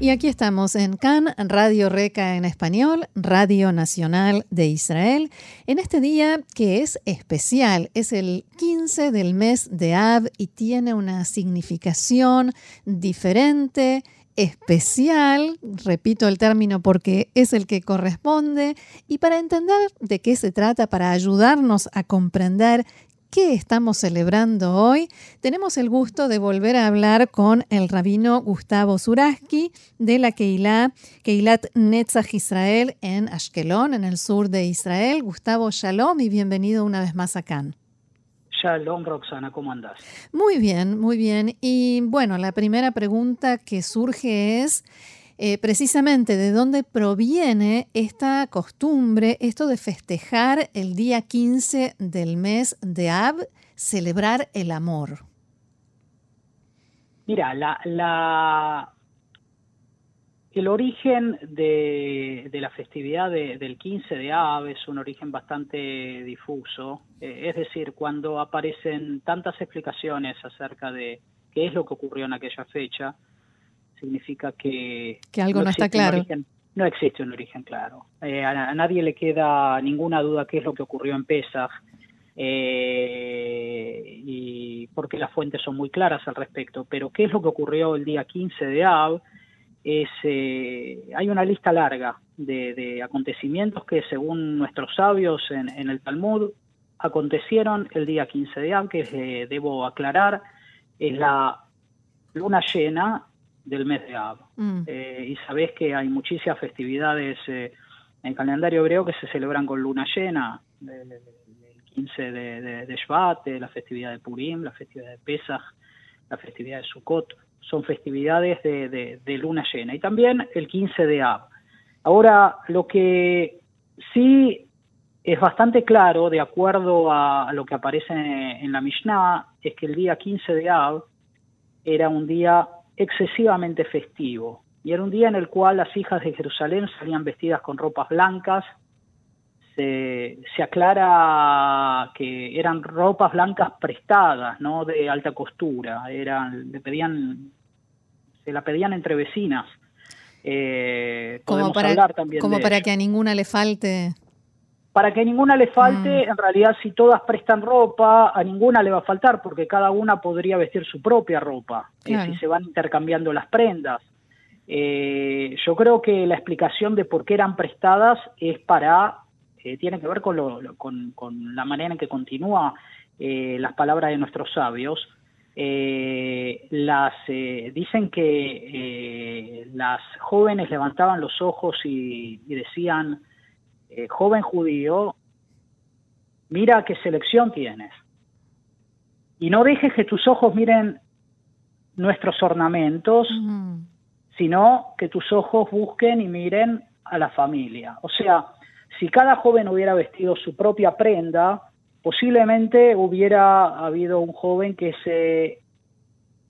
Y aquí estamos en CAN, Radio Reca en español, Radio Nacional de Israel, en este día que es especial, es el 15 del mes de Ab y tiene una significación diferente, especial, repito el término porque es el que corresponde, y para entender de qué se trata, para ayudarnos a comprender ¿Qué estamos celebrando hoy? Tenemos el gusto de volver a hablar con el rabino Gustavo Zuraski de la Keilah, Keilat Netzach Israel en Ashkelon, en el sur de Israel. Gustavo, shalom y bienvenido una vez más acá. Shalom, Roxana, ¿cómo andas? Muy bien, muy bien. Y bueno, la primera pregunta que surge es, eh, precisamente de dónde proviene esta costumbre, esto de festejar el día 15 del mes de Ab, celebrar el amor. Mira, la, el origen de, la festividad del 15 de Ab es un origen bastante difuso, eh, es decir, cuando aparecen tantas explicaciones acerca de qué es lo que ocurrió en aquella fecha, significa que... Que algo no, está claro. no existe un origen claro. Eh, a, nadie le queda ninguna duda qué es lo que ocurrió en Pesach, eh, y porque las fuentes son muy claras al respecto, pero qué es lo que ocurrió el día 15 de Av, es, eh, hay una lista larga de, acontecimientos que según nuestros sabios en, en, el Talmud acontecieron el día 15 de Av, que debo aclarar, es la luna llena del mes de Ab. Mm. Eh, y sabés que hay muchísimas festividades eh, en el calendario hebreo que se celebran con luna llena, el, 15 de, de, de Shvat, la festividad de Purim, la festividad de Pesach, la festividad de Sukkot, son festividades de, de luna llena. Y también el 15 de Ab. Ahora, lo que sí es bastante claro, de acuerdo a lo que aparece en la Mishnah, es que el día 15 de Ab era un día excesivamente festivo y era un día en el cual las hijas de Jerusalén salían vestidas con ropas blancas. Se, aclara que eran ropas blancas prestadas, no de alta costura, eran, le pedían, se la pedían entre vecinas. Eh, como para, como para que a ninguna le falte para que a ninguna le falte, mm. en realidad si todas prestan ropa, a ninguna le va a faltar, porque cada una podría vestir su propia ropa, eh, si se van intercambiando las prendas. Eh, yo creo que la explicación de por qué eran prestadas es para, eh, tiene que ver con, lo, con, con, la manera en que continúa las palabras de nuestros sabios. las dicen que las jóvenes levantaban los ojos y, y decían eh, joven judío, mira qué selección tienes. Y no dejes que tus ojos miren nuestros ornamentos, sino que tus ojos busquen y miren a la familia. O sea, si cada joven hubiera vestido su propia prenda, posiblemente hubiera habido un joven que se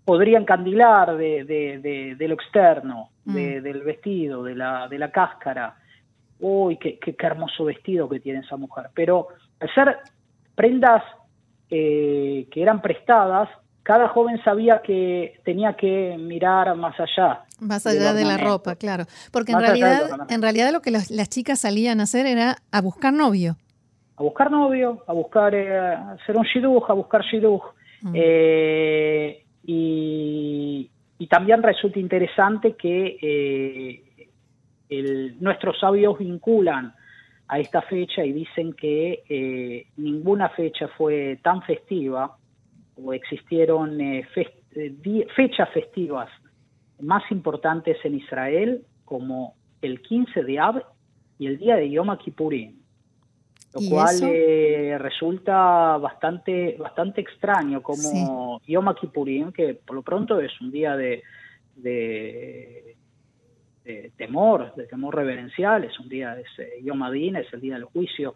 podría encandilar de, lo externo, mm. del vestido, de la, de la cáscara, uy, qué, qué, hermoso vestido que tiene esa mujer. Pero al ser prendas eh, que eran prestadas, cada joven sabía que tenía que mirar más allá. Más allá de, la ropa, claro. Porque en realidad, en realidad lo que las, chicas salían a hacer era a buscar novio. A buscar novio, a buscar, eh, hacer un shidduch, a buscar shidduch. Mm. Eh, y, y, también resulta interesante que nuestros sabios vinculan a esta fecha y dicen que eh, ninguna fecha fue tan festiva o existieron eh, eh, fechas festivas más importantes en Israel como el 15 de Ab y el día de Yom Kippurim, lo cual resulta bastante bastante extraño como Yom Kippurim, que por lo pronto es un día de temor, de temor reverencial, es un día, es eh, Yom Adin, es el día del juicio.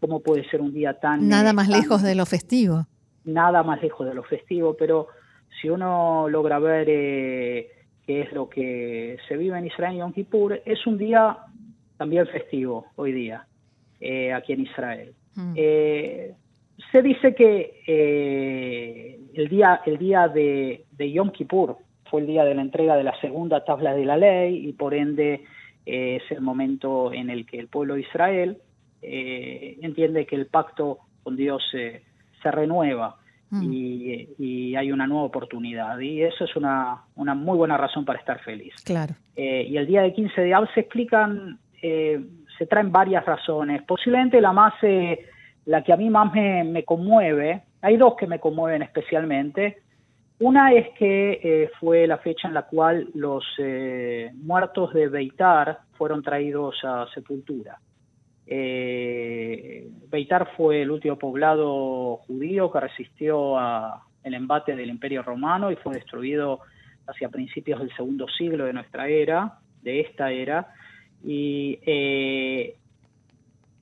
¿Cómo puede ser un día tan... Nada más lejos de lo festivo. Nada más lejos de lo festivo, pero si uno logra ver eh, qué es lo que se vive en Israel en Yom Kippur, es un día también festivo hoy día, eh, aquí en Israel. Mm. se dice que el día, el día de, de Yom Kippur, fue el día de la entrega de la segunda tabla de la ley y por ende eh, es el momento en el que el pueblo de Israel eh, entiende que el pacto con Dios se renueva mm. y, hay una nueva oportunidad y eso es una, una muy buena razón para estar feliz. Claro. Eh, y el día de 15 de Ab se explican, se traen varias razones. Posiblemente la más, la que a mí más me, me conmueve, hay dos que me conmueven especialmente. Una es que eh, fue la fecha en la cual los eh, muertos de Beitar fueron traídos a sepultura. Eh, Beitar fue el último poblado judío que resistió al embate del Imperio Romano y fue destruido hacia principios del segundo siglo de nuestra era, de esta era. Y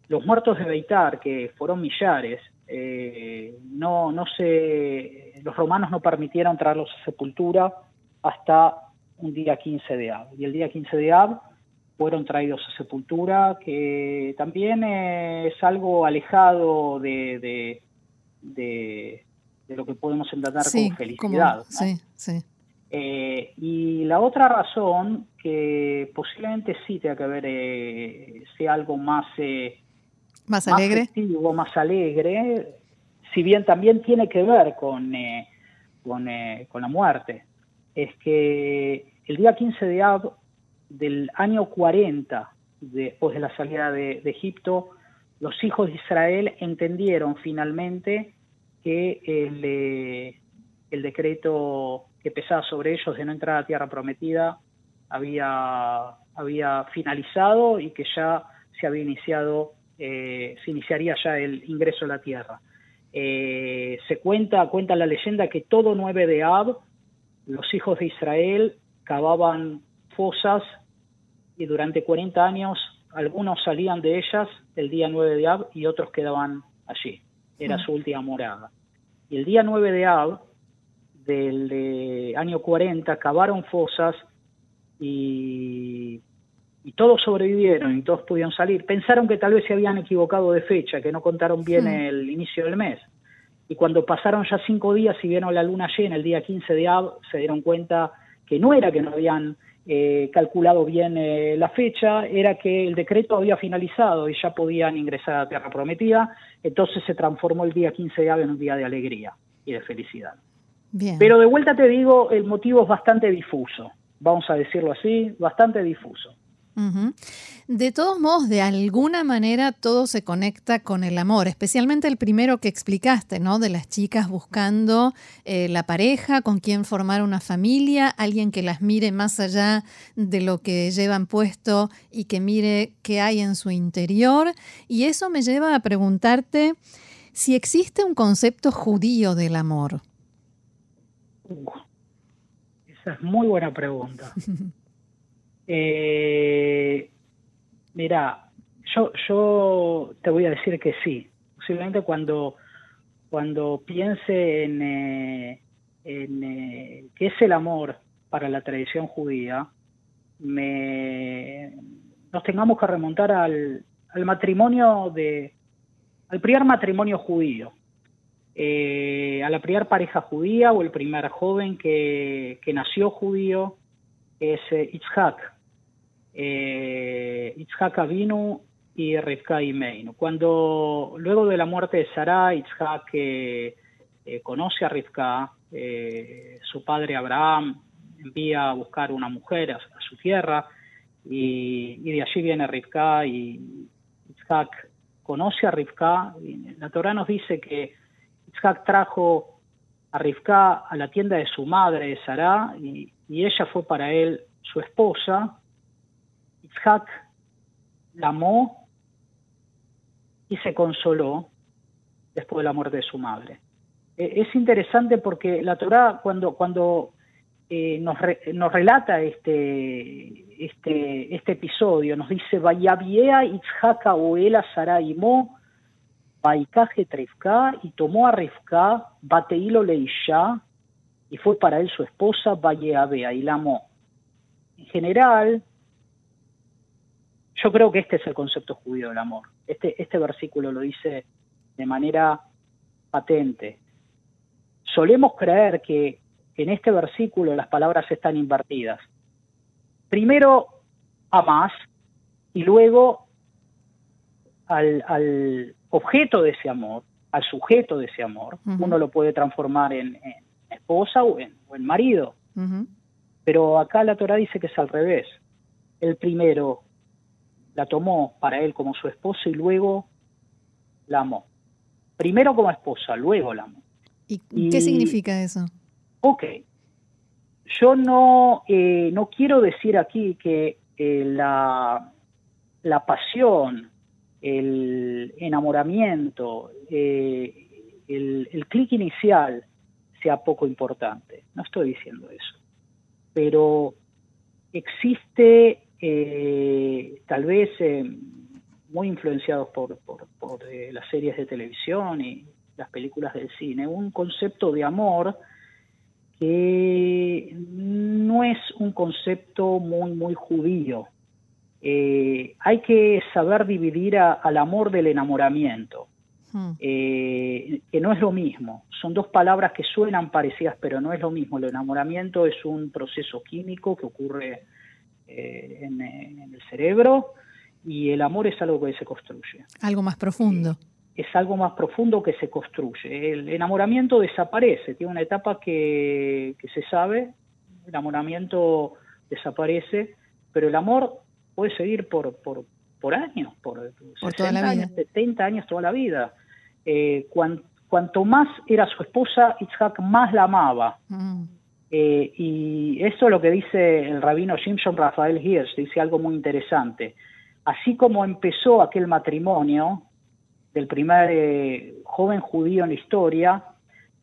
los muertos de Beitar, que fueron millares, no, no se, los romanos no permitieron traerlos a sepultura hasta un día 15 de Ab. Y el día 15 de Ab fueron traídos a sepultura, que también es algo alejado de, de, lo que podemos entender como felicidad. Eh, y la otra razón, que posiblemente sí tenga que ver, eh, sea algo más más alegre. Más más alegre, si bien también tiene que ver con, eh, eh, con, la muerte. Es que el día 15 de Ab del año 40, después de la salida de, Egipto, los hijos de Israel entendieron finalmente que el, eh, el decreto que pesaba sobre ellos de no entrar a tierra prometida había, había finalizado y que ya se había iniciado eh, se iniciaría ya el ingreso a la tierra. Eh, se cuenta, cuenta la leyenda que todo 9 de Ab, los hijos de Israel cavaban fosas y durante 40 años algunos salían de ellas el día 9 de Ab y otros quedaban allí. Era su última morada. Y el día 9 de Ab del año 40 cavaron fosas y y todos sobrevivieron y todos pudieron salir, pensaron que tal vez se habían equivocado de fecha, que no contaron bien el inicio del mes. Y cuando pasaron ya cinco días y vieron la luna llena el día 15 de Ab, se dieron cuenta que no era que no habían eh, calculado bien eh, la fecha, era que el decreto había finalizado y ya podían ingresar a Tierra Prometida, entonces se transformó el día 15 de Ab en un día de alegría y de felicidad. Bien. Pero de vuelta te digo, el motivo es bastante difuso, vamos a decirlo así, bastante difuso. De todos modos, de alguna manera todo se conecta con el amor, especialmente el primero que explicaste, ¿no? De las chicas buscando eh, la pareja, con quien formar una familia, alguien que las mire más allá de lo que llevan puesto y que mire qué hay en su interior. Y eso me lleva a preguntarte si existe un concepto judío del amor. esa es muy buena pregunta. Eh, mira, yo, yo te voy a decir que sí. Posiblemente cuando, cuando piense en, eh, en eh, qué es el amor para la tradición judía, me, nos tengamos que remontar al, al matrimonio de, al primer matrimonio judío, eh, a la primera pareja judía o el primer joven que, que nació judío es eh, Itzhak, eh, Itzhak Avinu y Rivka Imeinu. Cuando luego de la muerte de Sarah, Itzhak eh, eh, conoce a Rivka, su padre Abraham envía a buscar una mujer a, su tierra y, de allí viene Rivka y Itzhak conoce a Rivka. la Torah nos dice que Itzhak trajo a Rivka a la tienda de su madre, Sarah, y, y ella fue para él su esposa, Isaac la amó y se consoló después de la muerte de su madre. E, es interesante porque la Torah, cuando, cuando eh, nos, nos relata este, este, este episodio, nos dice, Vayaviea Itzhaka Oela Saraimo, Baikaje Trefka, y tomó a Refka, Bateilo Leisha, y fue para él su esposa, Vayeabea, y la amó. En general, yo creo que este es el concepto judío del amor. Este, este versículo lo dice de manera patente. Solemos creer que en este versículo las palabras están invertidas. Primero más y luego al, objeto de ese amor, al sujeto de ese amor. Uno lo puede transformar en, esposa o en, marido. Pero acá la Torah dice que es al revés. El primero la tomó para él como su esposa y luego la amó. Primero como esposa, luego la amó. ¿Y, qué significa eso? Ok. Yo no, eh, no quiero decir aquí que eh, la, la pasión, el enamoramiento, eh, el, el clic inicial sea poco importante. No estoy diciendo eso. Pero existe eh, tal vez eh, muy influenciados por, eh, las series de televisión y las películas del cine, un concepto de amor que no es un concepto muy, muy judío. hay que saber dividir al amor del enamoramiento, hmm. que no es lo mismo. Son dos palabras que suenan parecidas, pero no es lo mismo. El enamoramiento es un proceso químico que ocurre eh, en, el cerebro y el amor es algo que se construye. Algo más profundo. Eh, es algo más profundo que se construye. El enamoramiento desaparece, tiene una etapa que, se sabe, el enamoramiento desaparece, pero el amor puede seguir por, por, por años, por, toda la años, 70 años, toda la vida. Eh, cuanto más era su esposa, Isaac más la amaba. Mm. Eh, y eso es lo que dice el rabino Simpson Rafael Hirsch, dice algo muy interesante. Así como empezó aquel matrimonio del primer eh, joven judío en la historia,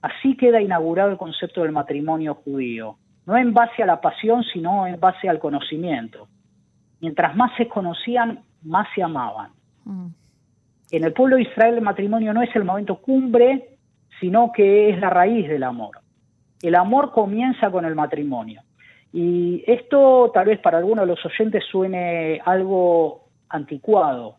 así queda inaugurado el concepto del matrimonio judío. No en base a la pasión, sino en base al conocimiento. Mientras más se conocían, más se amaban. Mm. En el pueblo de Israel el matrimonio no es el momento cumbre, sino que es la raíz del amor. El amor comienza con el matrimonio. Y esto tal vez para algunos de los oyentes suene algo anticuado,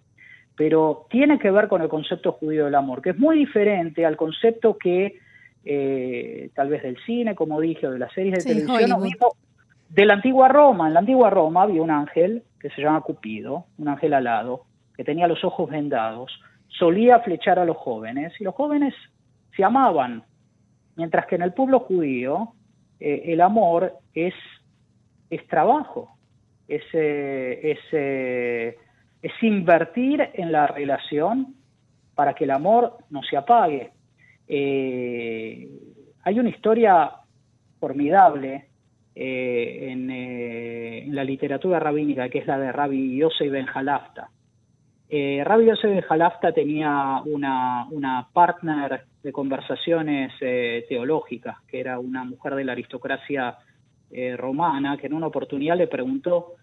pero tiene que ver con el concepto judío del amor, que es muy diferente al concepto que eh, tal vez del cine, como dije, o de las series de televisión, o mismo de la antigua Roma. En la antigua Roma había un ángel que se llama Cupido, un ángel alado, que tenía los ojos vendados, solía flechar a los jóvenes, y los jóvenes se amaban, Mientras que en el pueblo judío eh, el amor es, es trabajo, es, eh, eh, es, invertir en la relación para que el amor no se apague. hay una historia formidable en, la literatura rabínica, que es la de Rabbi Yosef Ben Halafta. Rabbi Yosef Halafta tenía una, una partner de conversaciones eh, teológicas, que era una mujer de la aristocracia eh, romana, que en una oportunidad le preguntó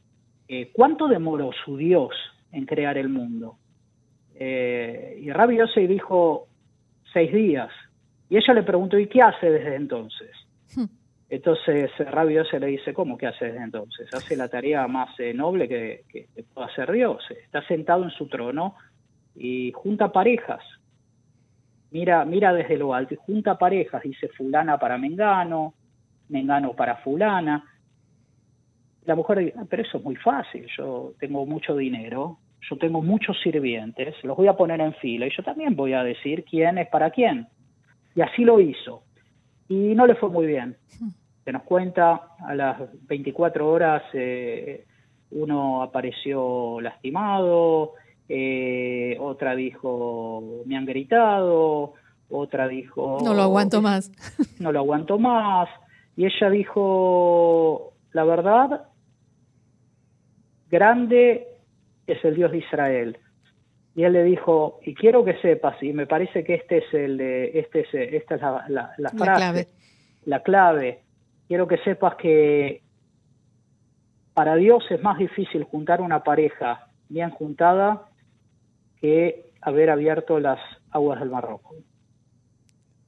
eh, cuánto demoró su Dios en crear el mundo. y Rabbi Yosef dijo seis días. Y ella le preguntó, ¿y qué hace desde entonces? Hmm. Entonces Rabbi Yosef le dice, ¿cómo que hace desde entonces? Hace la tarea más noble que, que, puede hacer Dios. Está sentado en su trono y junta parejas, mira, mira desde lo alto y junta parejas, dice fulana para Mengano, Mengano para fulana. La mujer dice, ah, pero eso es muy fácil, yo tengo mucho dinero, yo tengo muchos sirvientes, los voy a poner en fila y yo también voy a decir quién es para quién. Y así lo hizo. Y no le fue muy bien. Se nos cuenta, a las 24 horas eh, uno apareció lastimado, eh, otra dijo, me han gritado, otra dijo... No lo aguanto más. No lo aguanto más. Y ella dijo, la verdad, grande es el Dios de Israel. Y él le dijo, y quiero que sepas, y me parece que este es el, este es, esta es la, frase, la clave. la clave. Quiero que sepas que para Dios es más difícil juntar una pareja bien juntada que haber abierto las aguas del Mar Rojo.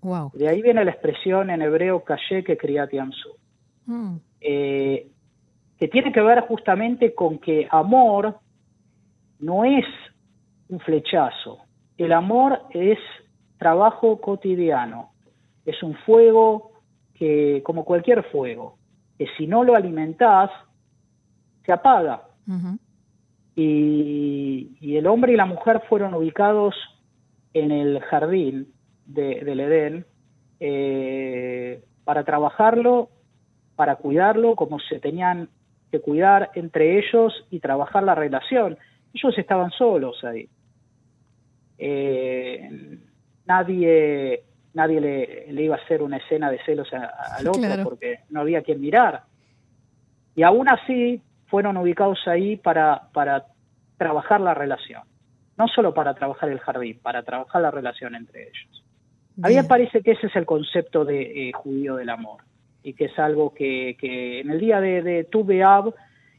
Wow. De ahí viene la expresión en hebreo calle que criat yamsu, Mm, eh, que tiene que ver justamente con que amor no es un flechazo, el amor es trabajo cotidiano, es un fuego que, como cualquier fuego, que si no lo alimentás, se apaga. Y, y el hombre y la mujer fueron ubicados en el jardín de- del Edén eh, para trabajarlo, para cuidarlo como se tenían que cuidar entre ellos y trabajar la relación. Ellos estaban solos ahí. Eh, nadie nadie le, le iba a hacer una escena de celos a- al otro Claro. porque no había quien mirar. Y aún así fueron ubicados ahí para, para trabajar la relación. No solo para trabajar el jardín, para trabajar la relación entre ellos. A mí me Bien. parece que ese es el concepto de eh, judío del amor y que es algo que, que en el día de, de Tu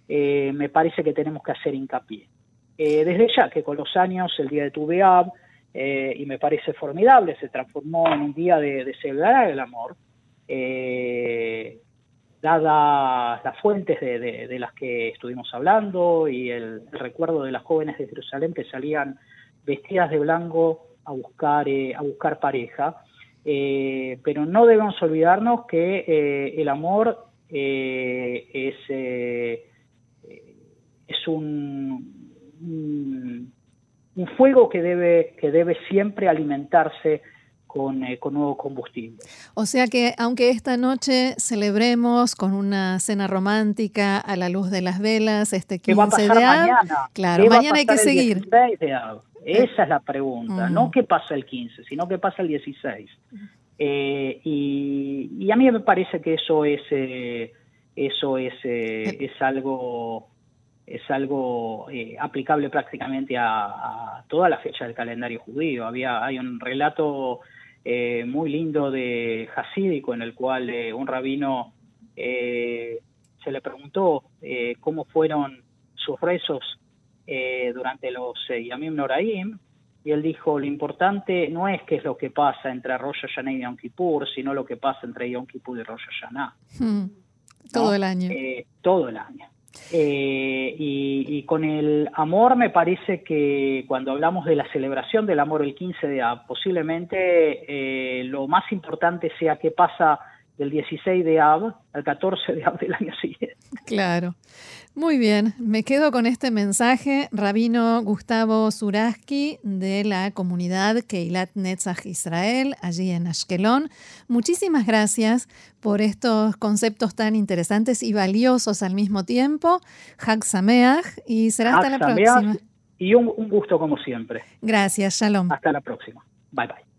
eh, me parece que tenemos que hacer hincapié. Eh, desde ya que con los años el día de Tu B'Av, eh, y me parece formidable, se transformó en un día de, de celebrar el amor, eh, dadas las fuentes de, las que estuvimos hablando y el, recuerdo de las jóvenes de Jerusalén que salían vestidas de blanco a buscar, eh, a buscar pareja. Pero no debemos olvidarnos que el amor es, es un, un fuego que debe, que debe siempre alimentarse con, eh, con nuevo combustible. O sea que aunque esta noche celebremos con una cena romántica a la luz de las velas este ¿Qué va a 15 pasar de Av, mañana? claro, ¿Qué mañana hay que seguir. 16 de Av? Esa es la pregunta, Mm. no qué pasa el 15, sino qué pasa el 16. Eh, y, y a mí me parece que eso es eh, eso es eh, es algo es algo eh, aplicable prácticamente a, a toda la fecha del calendario judío. Había hay un relato eh, muy lindo de Hasídico en el cual eh, un rabino eh, se le preguntó eh, cómo fueron sus rezos eh, durante los Yamim Noraim, y él dijo, lo importante no es qué es lo que pasa entre Rosh Hashanah y Yom Kippur, sino lo que pasa entre Yom Kippur y Rosh Hashanah. Mm, Todo ¿no? el año. Todo el año. Eh, y, y con el amor me parece que cuando hablamos de la celebración del amor el 15 de Av, posiblemente eh, lo más importante sea qué pasa del 16 de Av al 14 de Av del año siguiente. Claro. Muy bien, me quedo con este mensaje. Rabino Gustavo Zuraski de la comunidad Keilat Netzach Israel, allí en Ashkelon. Muchísimas gracias por estos conceptos tan interesantes y valiosos al mismo tiempo. Hag Sameach y será hasta la Hag próxima. Y un, un gusto como siempre. Gracias, Shalom. Hasta la próxima. Bye bye.